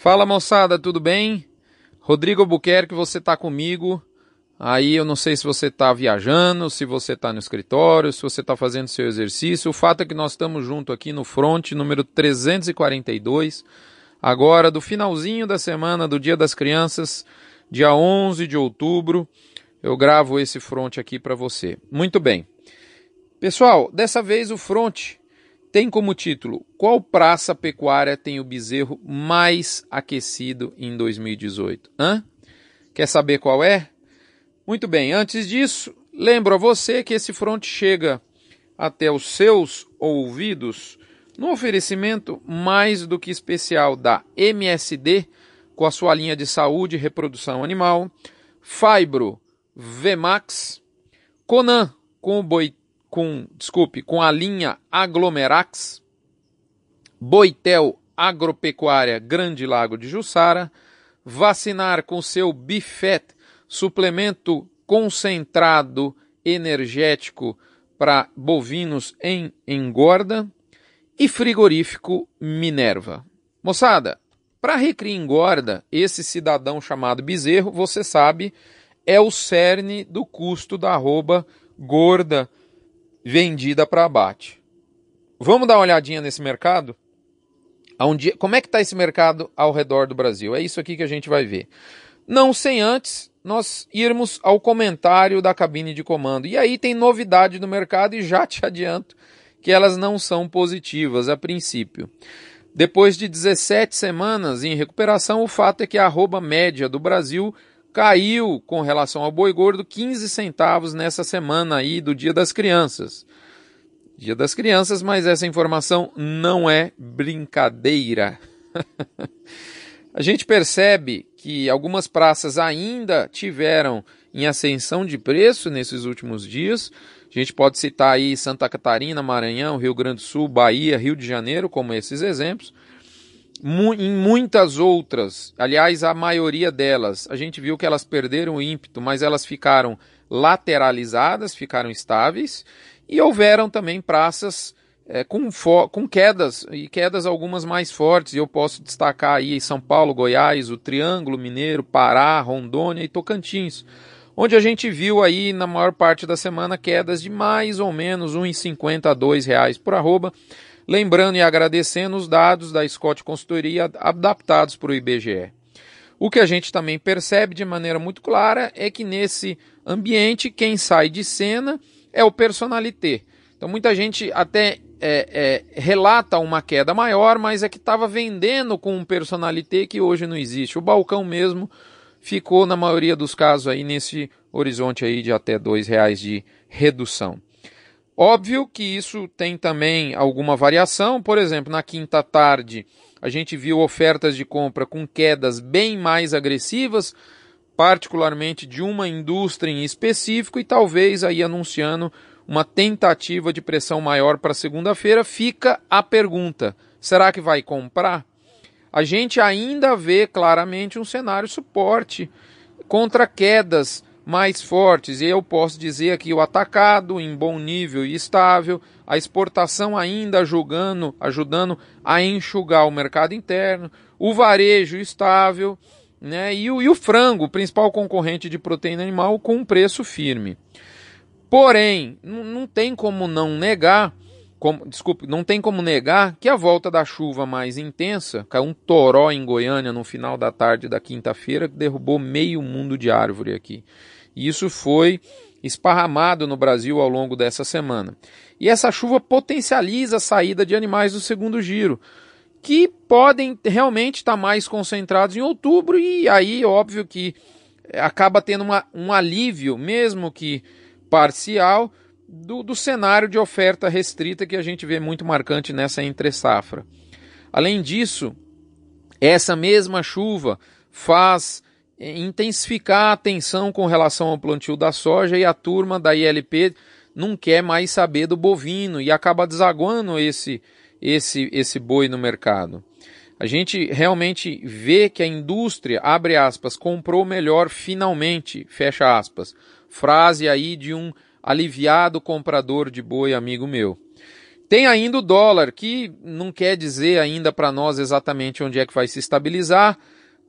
Fala moçada, tudo bem? Rodrigo Albuquerque, você está comigo. Aí eu não sei se você está viajando, se você está no escritório, se você está fazendo seu exercício. O fato é que nós estamos junto aqui no front número 342, agora do finalzinho da semana do Dia das Crianças, dia 11 de outubro. Eu gravo esse front aqui para você. Muito bem. Pessoal, dessa vez o front tem como título Qual praça pecuária tem o bezerro mais aquecido em 2018? Hã? Quer saber qual é? Muito bem, antes disso, lembro a você que esse front chega até os seus ouvidos no oferecimento mais do que especial da MSD, com a sua linha de saúde e reprodução animal, Fibro Vmax, Conan com o boi com, desculpe, com a linha Aglomerax, Boitel Agropecuária Grande Lago de Jussara, vacinar com seu Bifet, suplemento concentrado energético para bovinos em engorda, e frigorífico Minerva. Moçada, para recria engorda, esse cidadão chamado bezerro, você sabe, é o cerne do custo da arroba gorda vendida para abate. Vamos dar uma olhadinha nesse mercado? Aonde, como é que está esse mercado ao redor do Brasil? É isso aqui que a gente vai ver. Não sem antes nós irmos ao comentário da cabine de comando. E aí tem novidade no mercado e já te adianto que elas não são positivas a princípio. Depois de 17 semanas em recuperação, o fato é que a média do Brasil caiu com relação ao boi gordo 15 centavos nessa semana aí do Dia das Crianças. Dia das Crianças, mas essa informação não é brincadeira. A gente percebe que algumas praças ainda tiveram em ascensão de preço nesses últimos dias. A gente pode citar aí Santa Catarina, Maranhão, Rio Grande do Sul, Bahia, Rio de Janeiro como esses exemplos em muitas outras, aliás, a maioria delas, a gente viu que elas perderam o ímpeto, mas elas ficaram lateralizadas, ficaram estáveis, e houveram também praças é, com, com quedas, e quedas algumas mais fortes, e eu posso destacar aí São Paulo, Goiás, o Triângulo Mineiro, Pará, Rondônia e Tocantins, onde a gente viu aí na maior parte da semana quedas de mais ou menos R$ 1,50 a R$ reais por arroba, lembrando e agradecendo os dados da Scott Consultoria adaptados para o IBGE. O que a gente também percebe de maneira muito clara é que nesse ambiente quem sai de cena é o personalité. Então muita gente até é, é, relata uma queda maior, mas é que estava vendendo com um personalité que hoje não existe. O balcão mesmo ficou na maioria dos casos aí nesse horizonte aí de até dois reais de redução. Óbvio que isso tem também alguma variação, por exemplo, na quinta tarde a gente viu ofertas de compra com quedas bem mais agressivas, particularmente de uma indústria em específico e talvez aí anunciando uma tentativa de pressão maior para segunda-feira. Fica a pergunta: será que vai comprar? A gente ainda vê claramente um cenário suporte contra quedas mais fortes. E eu posso dizer aqui o atacado em bom nível e estável, a exportação ainda ajudando, ajudando a enxugar o mercado interno, o varejo estável, né? E o, e o frango, principal concorrente de proteína animal, com um preço firme. Porém, não tem como não negar como, desculpe, não tem como negar que a volta da chuva mais intensa, caiu um toró em Goiânia no final da tarde da quinta-feira, derrubou meio mundo de árvore aqui. E isso foi esparramado no Brasil ao longo dessa semana. E essa chuva potencializa a saída de animais do segundo giro, que podem realmente estar mais concentrados em outubro, e aí, óbvio que acaba tendo uma, um alívio, mesmo que parcial, do, do cenário de oferta restrita que a gente vê muito marcante nessa entre-safra. Além disso, essa mesma chuva faz intensificar a atenção com relação ao plantio da soja e a turma da ILP não quer mais saber do bovino e acaba desaguando esse, esse, esse boi no mercado. A gente realmente vê que a indústria, abre aspas, comprou melhor finalmente, fecha aspas. Frase aí de um aliviado comprador de boi amigo meu. Tem ainda o dólar, que não quer dizer ainda para nós exatamente onde é que vai se estabilizar.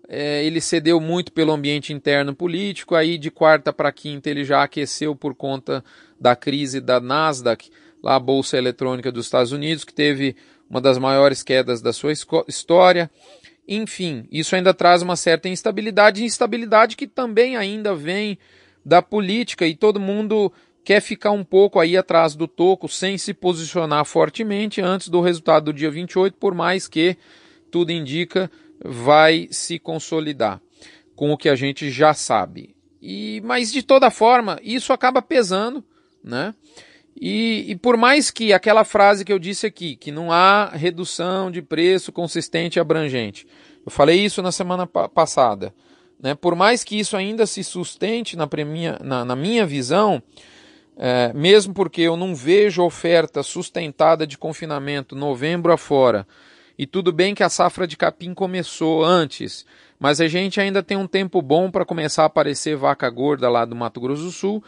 É, ele cedeu muito pelo ambiente interno político, aí de quarta para quinta ele já aqueceu por conta da crise da Nasdaq, lá a bolsa eletrônica dos Estados Unidos, que teve uma das maiores quedas da sua história. Enfim, isso ainda traz uma certa instabilidade, instabilidade que também ainda vem da política e todo mundo quer ficar um pouco aí atrás do toco sem se posicionar fortemente antes do resultado do dia 28, por mais que tudo indica vai se consolidar com o que a gente já sabe. E mas de toda forma, isso acaba pesando, né? E, e, por mais que aquela frase que eu disse aqui, que não há redução de preço consistente e abrangente, eu falei isso na semana passada, né? por mais que isso ainda se sustente na, minha, na, na minha visão, é, mesmo porque eu não vejo oferta sustentada de confinamento novembro afora, e tudo bem que a safra de capim começou antes, mas a gente ainda tem um tempo bom para começar a aparecer vaca gorda lá do Mato Grosso do Sul.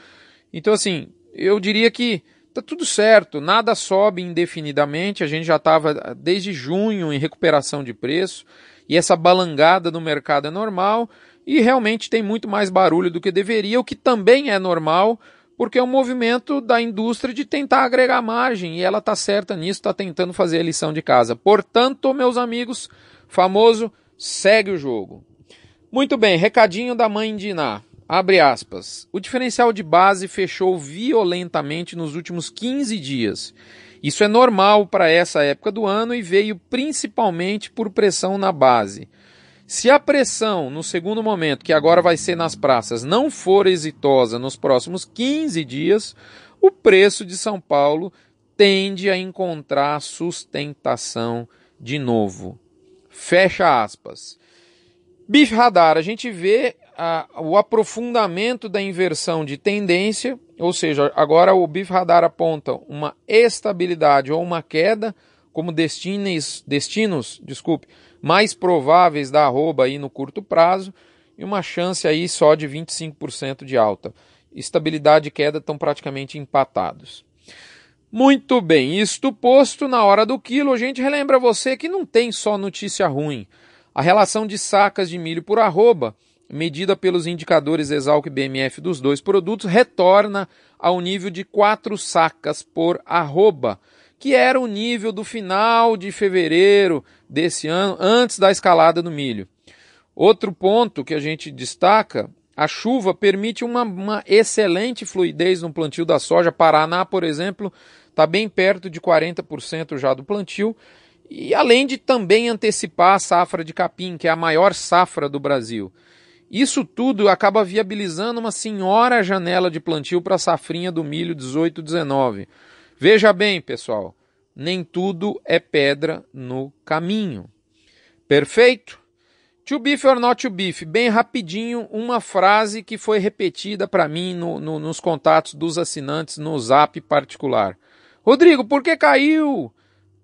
Então, assim, eu diria que tá tudo certo, nada sobe indefinidamente, a gente já estava desde junho em recuperação de preço, e essa balangada no mercado é normal, e realmente tem muito mais barulho do que deveria, o que também é normal, porque é um movimento da indústria de tentar agregar margem, e ela está certa nisso, está tentando fazer a lição de casa. Portanto, meus amigos, famoso, segue o jogo. Muito bem, recadinho da mãe Diná. Abre aspas. O diferencial de base fechou violentamente nos últimos 15 dias. Isso é normal para essa época do ano e veio principalmente por pressão na base. Se a pressão no segundo momento, que agora vai ser nas praças, não for exitosa nos próximos 15 dias, o preço de São Paulo tende a encontrar sustentação de novo. Fecha aspas. Bife Radar, a gente vê o aprofundamento da inversão de tendência, ou seja, agora o BIF Radar aponta uma estabilidade ou uma queda como destinos desculpe, mais prováveis da arroba aí no curto prazo e uma chance aí só de 25% de alta. Estabilidade e queda estão praticamente empatados. Muito bem, isto posto, na hora do quilo, a gente relembra você que não tem só notícia ruim. A relação de sacas de milho por arroba medida pelos indicadores Exalc e BMF dos dois produtos, retorna ao nível de 4 sacas por arroba, que era o nível do final de fevereiro desse ano, antes da escalada do milho. Outro ponto que a gente destaca, a chuva permite uma, uma excelente fluidez no plantio da soja. Paraná, por exemplo, está bem perto de 40% já do plantio. E além de também antecipar a safra de capim, que é a maior safra do Brasil. Isso tudo acaba viabilizando uma senhora janela de plantio para a safrinha do milho 18-19. Veja bem, pessoal, nem tudo é pedra no caminho. Perfeito? To beef or not to beef? Bem rapidinho, uma frase que foi repetida para mim no, no, nos contatos dos assinantes no zap particular. Rodrigo, por que caiu?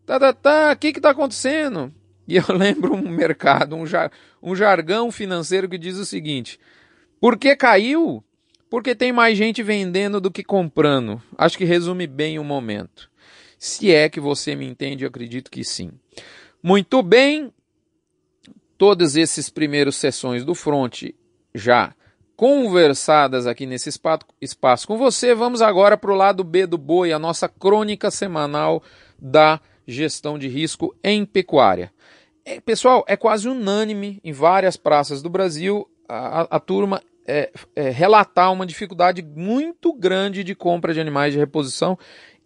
Tá, tá, tá, o que que tá acontecendo? E eu lembro um mercado, um, jar, um jargão financeiro que diz o seguinte: por que caiu? Porque tem mais gente vendendo do que comprando. Acho que resume bem o momento. Se é que você me entende, eu acredito que sim. Muito bem, todas essas primeiras sessões do front já conversadas aqui nesse espaço com você, vamos agora para o lado B do boi, a nossa crônica semanal da gestão de risco em pecuária. É, pessoal, é quase unânime em várias praças do Brasil a, a turma é, é, relatar uma dificuldade muito grande de compra de animais de reposição,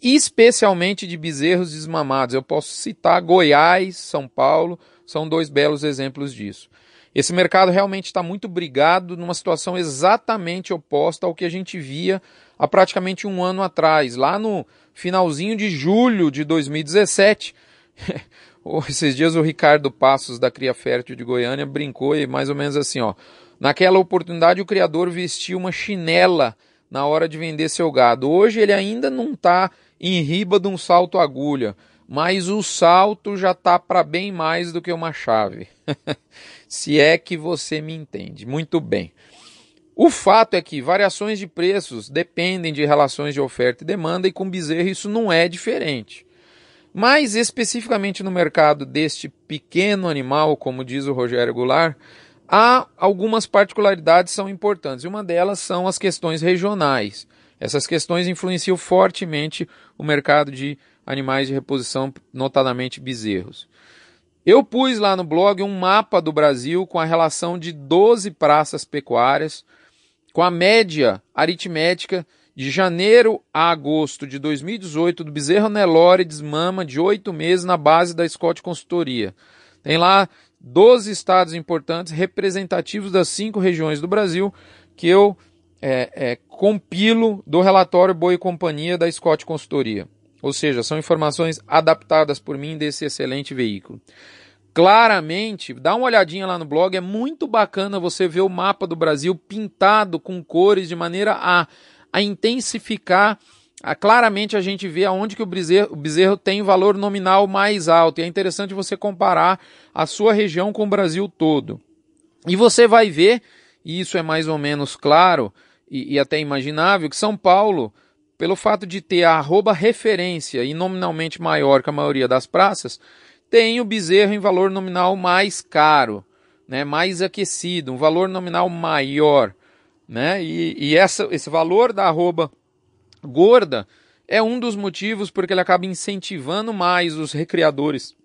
especialmente de bezerros desmamados. Eu posso citar Goiás, São Paulo, são dois belos exemplos disso. Esse mercado realmente está muito brigado numa situação exatamente oposta ao que a gente via há praticamente um ano atrás, lá no finalzinho de julho de 2017. Esses dias o Ricardo Passos, da Cria Fértil de Goiânia, brincou e mais ou menos assim, ó. Naquela oportunidade o criador vestiu uma chinela na hora de vender seu gado. Hoje ele ainda não está em riba de um salto agulha, mas o salto já está para bem mais do que uma chave. Se é que você me entende. Muito bem. O fato é que variações de preços dependem de relações de oferta e demanda, e com bezerro isso não é diferente. Mas especificamente no mercado deste pequeno animal, como diz o Rogério Goulart, há algumas particularidades são importantes. E uma delas são as questões regionais. Essas questões influenciam fortemente o mercado de animais de reposição, notadamente bezerros. Eu pus lá no blog um mapa do Brasil com a relação de 12 praças pecuárias, com a média aritmética de janeiro a agosto de 2018 do bezerro Nelore desmama de oito meses na base da Scott Consultoria. Tem lá 12 estados importantes representativos das cinco regiões do Brasil que eu é, é, compilo do relatório Boi e Companhia da Scott Consultoria. Ou seja, são informações adaptadas por mim desse excelente veículo. Claramente, dá uma olhadinha lá no blog, é muito bacana você ver o mapa do Brasil pintado com cores de maneira a, a intensificar. A, claramente a gente vê aonde que o bezerro, o bezerro tem valor nominal mais alto. E é interessante você comparar a sua região com o Brasil todo. E você vai ver, e isso é mais ou menos claro, e, e até imaginável que São Paulo, pelo fato de ter a arroba referência e nominalmente maior que a maioria das praças, tem o bezerro em valor nominal mais caro, né, mais aquecido, um valor nominal maior. Né, e, e essa, esse valor da arroba gorda é um dos motivos porque ele acaba incentivando mais os recriadores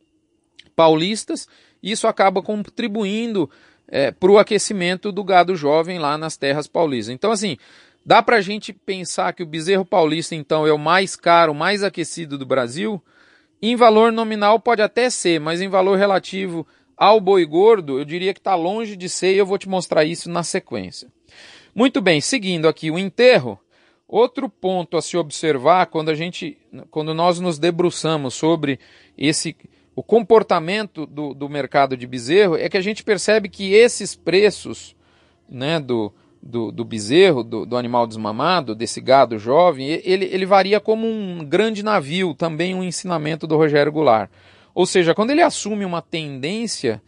paulistas isso acaba contribuindo é, para o aquecimento do gado jovem lá nas terras paulistas. Então, assim, dá para a gente pensar que o bezerro paulista, então, é o mais caro, mais aquecido do Brasil? Em valor nominal pode até ser, mas em valor relativo ao boi gordo, eu diria que está longe de ser e eu vou te mostrar isso na sequência. Muito bem, seguindo aqui o enterro, outro ponto a se observar quando a gente, quando nós nos debruçamos sobre esse o comportamento do, do mercado de bezerro é que a gente percebe que esses preços né, do, do, do bezerro, do, do, animal desmamado, desse gado jovem, ele, ele varia como um grande navio, também um ensinamento do Rogério Goulart. Ou seja, quando ele assume uma tendência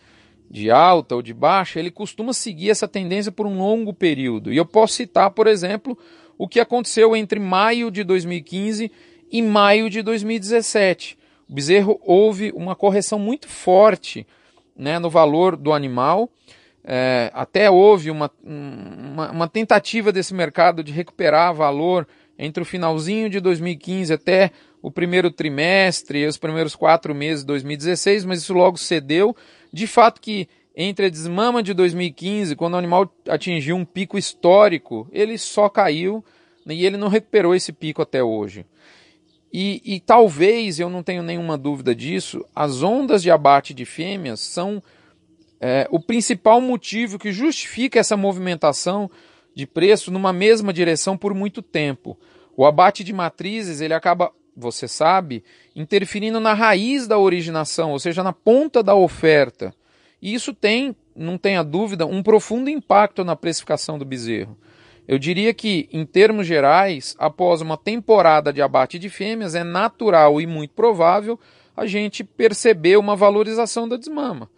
de alta ou de baixa, ele costuma seguir essa tendência por um longo período. E eu posso citar, por exemplo, o que aconteceu entre maio de 2015 e maio de 2017 bezerro houve uma correção muito forte né, no valor do animal. É, até houve uma, uma, uma, tentativa desse mercado de recuperar valor entre o finalzinho de 2015 até o primeiro trimestre os primeiros quatro meses de 2016, mas isso logo cedeu. De fato que entre a desmama de 2015, quando o animal atingiu um pico histórico, ele só caiu né, e ele não recuperou esse pico até hoje. E, e, talvez, eu não tenho nenhuma dúvida disso, as ondas de abate de fêmeas são é, o principal motivo que justifica essa movimentação de preço numa mesma direção por muito tempo. O abate de matrizes, ele acaba, você sabe, interferindo na raiz da originação, ou seja, na ponta da oferta. E isso tem, não tenha dúvida, um profundo impacto na precificação do bezerro. Eu diria que, em termos gerais, após uma temporada de abate de fêmeas, é natural e muito provável a gente perceber uma valorização da desmama.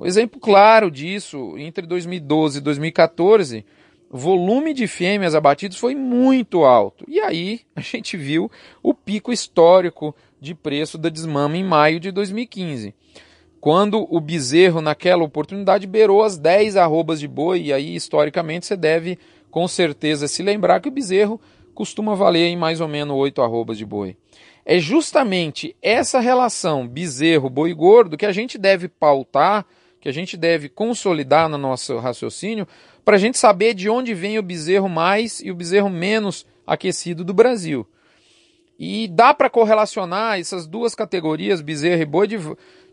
Um exemplo claro disso, entre 2012 e 2014, o volume de fêmeas abatidas foi muito alto. E aí a gente viu o pico histórico de preço da desmama em maio de 2015. Quando o bezerro, naquela oportunidade, beirou as 10 arrobas de boi, e aí historicamente você deve com certeza se lembrar que o bezerro costuma valer em mais ou menos oito arrobas de boi. É justamente essa relação bezerro-boi gordo que a gente deve pautar, que a gente deve consolidar no nosso raciocínio, para a gente saber de onde vem o bezerro mais e o bezerro menos aquecido do Brasil. E dá para correlacionar essas duas categorias, bezerro e boi, de,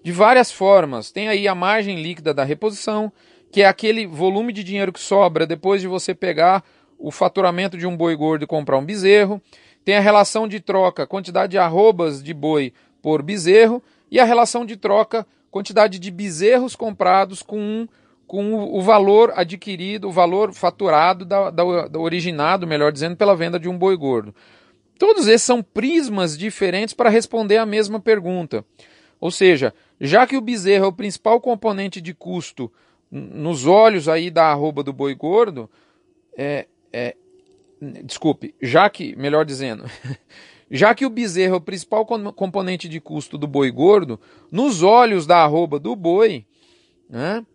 de várias formas. Tem aí a margem líquida da reposição, que é aquele volume de dinheiro que sobra depois de você pegar o faturamento de um boi gordo e comprar um bezerro. Tem a relação de troca, quantidade de arrobas de boi por bezerro, e a relação de troca, quantidade de bezerros comprados com, com o, valor adquirido, o valor faturado da, da, da originado, melhor dizendo, pela venda de um boi gordo. Todos esses são prismas diferentes para responder a mesma pergunta. Ou seja, já que o bezerro é o principal componente de custo nos olhos aí da arroba do boi gordo, é, é, desculpe, já que, melhor dizendo, Já que o bezerro é o principal componente de custo do boi gordo, nos olhos da arroba do boi, né,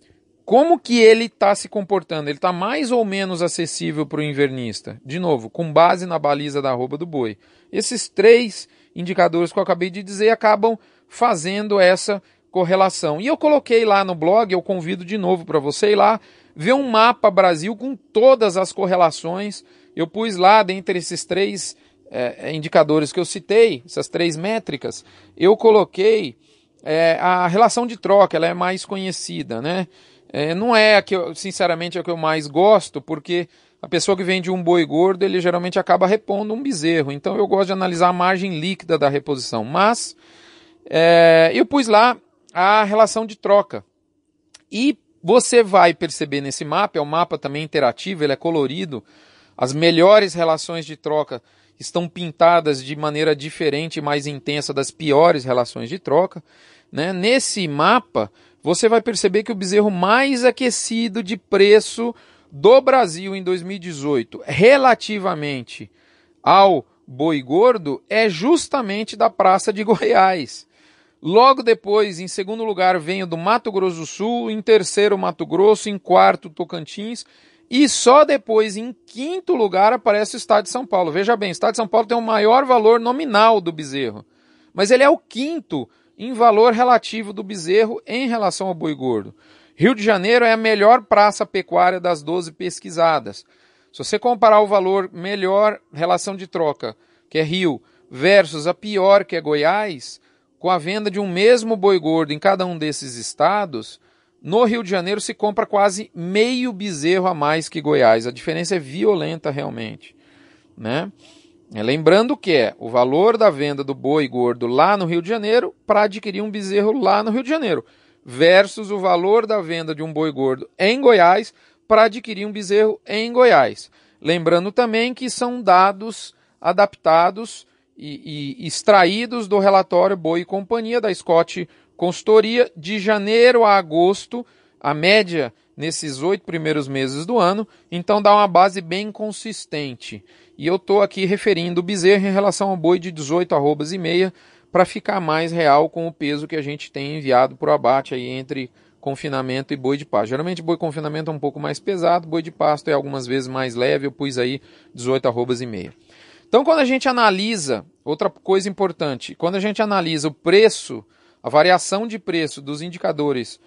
como que ele está se comportando? Ele está mais ou menos acessível para o invernista? De novo, com base na baliza da arroba do boi. Esses três indicadores que eu acabei de dizer acabam fazendo essa correlação. E eu coloquei lá no blog, eu convido de novo para você ir lá ver um mapa Brasil com todas as correlações. Eu pus lá, dentre esses três é, indicadores que eu citei, essas três métricas, eu coloquei é, a relação de troca, ela é mais conhecida, né? É, não é a que eu, sinceramente, é a que eu mais gosto, porque a pessoa que vende um boi gordo, ele geralmente acaba repondo um bezerro. Então eu gosto de analisar a margem líquida da reposição. Mas é, eu pus lá a relação de troca. E você vai perceber nesse mapa, é um mapa também interativo, ele é colorido. As melhores relações de troca estão pintadas de maneira diferente e mais intensa das piores relações de troca. Né? Nesse mapa, você vai perceber que o bezerro mais aquecido de preço do Brasil em 2018, relativamente ao boi gordo, é justamente da Praça de Goiás. Logo depois, em segundo lugar, vem o do Mato Grosso do Sul, em terceiro, Mato Grosso, em quarto, Tocantins, e só depois, em quinto lugar, aparece o Estado de São Paulo. Veja bem, o Estado de São Paulo tem o maior valor nominal do bezerro, mas ele é o quinto em valor relativo do bezerro em relação ao boi gordo. Rio de Janeiro é a melhor praça pecuária das 12 pesquisadas. Se você comparar o valor melhor relação de troca, que é Rio, versus a pior, que é Goiás, com a venda de um mesmo boi gordo em cada um desses estados, no Rio de Janeiro se compra quase meio bezerro a mais que Goiás. A diferença é violenta realmente, né? É, lembrando que é o valor da venda do boi gordo lá no Rio de Janeiro para adquirir um bezerro lá no Rio de Janeiro, versus o valor da venda de um boi gordo em Goiás para adquirir um bezerro em Goiás. Lembrando também que são dados adaptados e, e extraídos do relatório Boi e Companhia da Scott Consultoria de janeiro a agosto, a média nesses oito primeiros meses do ano, então dá uma base bem consistente. E eu estou aqui referindo o bezerro em relação ao boi de 18 arrobas e meia, para ficar mais real com o peso que a gente tem enviado para o abate aí entre confinamento e boi de pasto. Geralmente boi confinamento é um pouco mais pesado, boi de pasto é algumas vezes mais leve, eu pus aí 18 arrobas e meia. Então quando a gente analisa, outra coisa importante, quando a gente analisa o preço, a variação de preço dos indicadores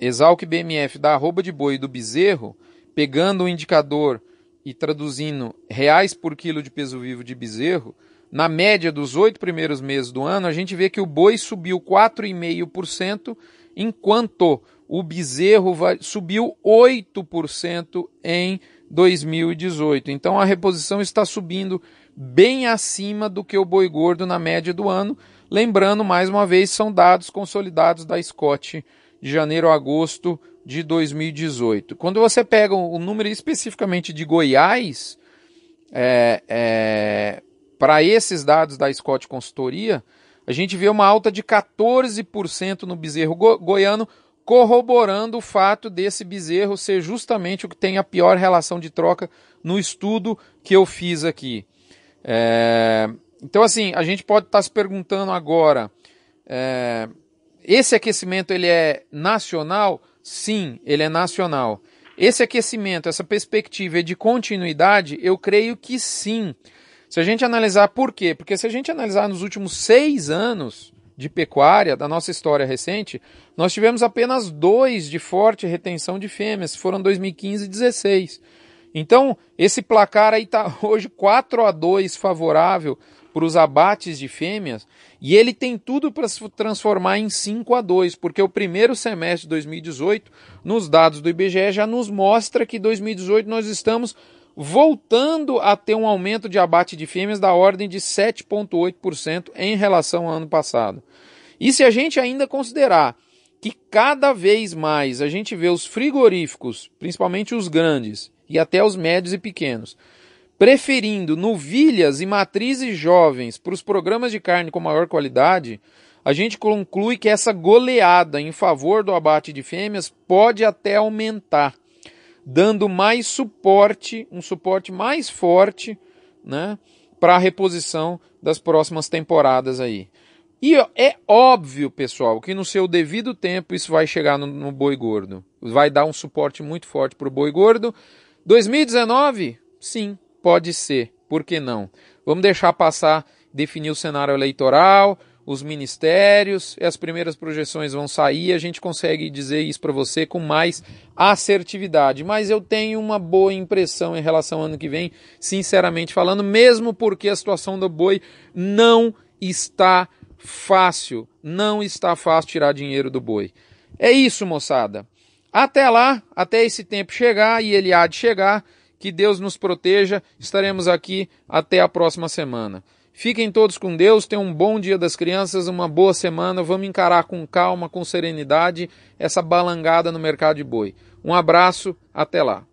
Exalc BMF da arroba de boi e do bezerro, pegando o indicador e traduzindo reais por quilo de peso vivo de bezerro, na média dos oito primeiros meses do ano, a gente vê que o boi subiu 4,5%, enquanto o bezerro subiu 8% em 2018. Então a reposição está subindo bem acima do que o boi gordo na média do ano. Lembrando, mais uma vez, são dados consolidados da Scott de janeiro a agosto de 2018. Quando você pega o número especificamente de Goiás, é, é, para esses dados da Scott Consultoria, a gente vê uma alta de 14% no bezerro go goiano, corroborando o fato desse bezerro ser justamente o que tem a pior relação de troca no estudo que eu fiz aqui. É, então, assim, a gente pode estar se perguntando agora: é, esse aquecimento ele é nacional? Sim, ele é nacional. Esse aquecimento, essa perspectiva de continuidade, eu creio que sim. Se a gente analisar por quê? Porque se a gente analisar nos últimos seis anos de pecuária, da nossa história recente, nós tivemos apenas dois de forte retenção de fêmeas, foram 2015 e 2016. Então, esse placar aí está hoje 4 a 2 favorável para os abates de fêmeas, e ele tem tudo para se transformar em 5 a 2, porque o primeiro semestre de 2018, nos dados do IBGE, já nos mostra que 2018 nós estamos voltando a ter um aumento de abate de fêmeas da ordem de 7,8% em relação ao ano passado. E se a gente ainda considerar que cada vez mais a gente vê os frigoríficos, principalmente os grandes e até os médios e pequenos, preferindo novilhas e matrizes jovens para os programas de carne com maior qualidade, a gente conclui que essa goleada em favor do abate de fêmeas pode até aumentar, dando mais suporte, um suporte mais forte, né, para a reposição das próximas temporadas aí. E é óbvio, pessoal, que no seu devido tempo isso vai chegar no, no boi gordo. Vai dar um suporte muito forte para o boi gordo. 2019? Sim, pode ser. Por que não? Vamos deixar passar, definir o cenário eleitoral, os ministérios, as primeiras projeções vão sair, a gente consegue dizer isso para você com mais assertividade. Mas eu tenho uma boa impressão em relação ao ano que vem, sinceramente falando, mesmo porque a situação do boi não está fácil. Não está fácil tirar dinheiro do boi. É isso, moçada. Até lá, até esse tempo chegar e ele há de chegar, que Deus nos proteja. Estaremos aqui até a próxima semana. Fiquem todos com Deus, tenham um bom dia das crianças, uma boa semana. Vamos encarar com calma, com serenidade essa balangada no mercado de boi. Um abraço, até lá.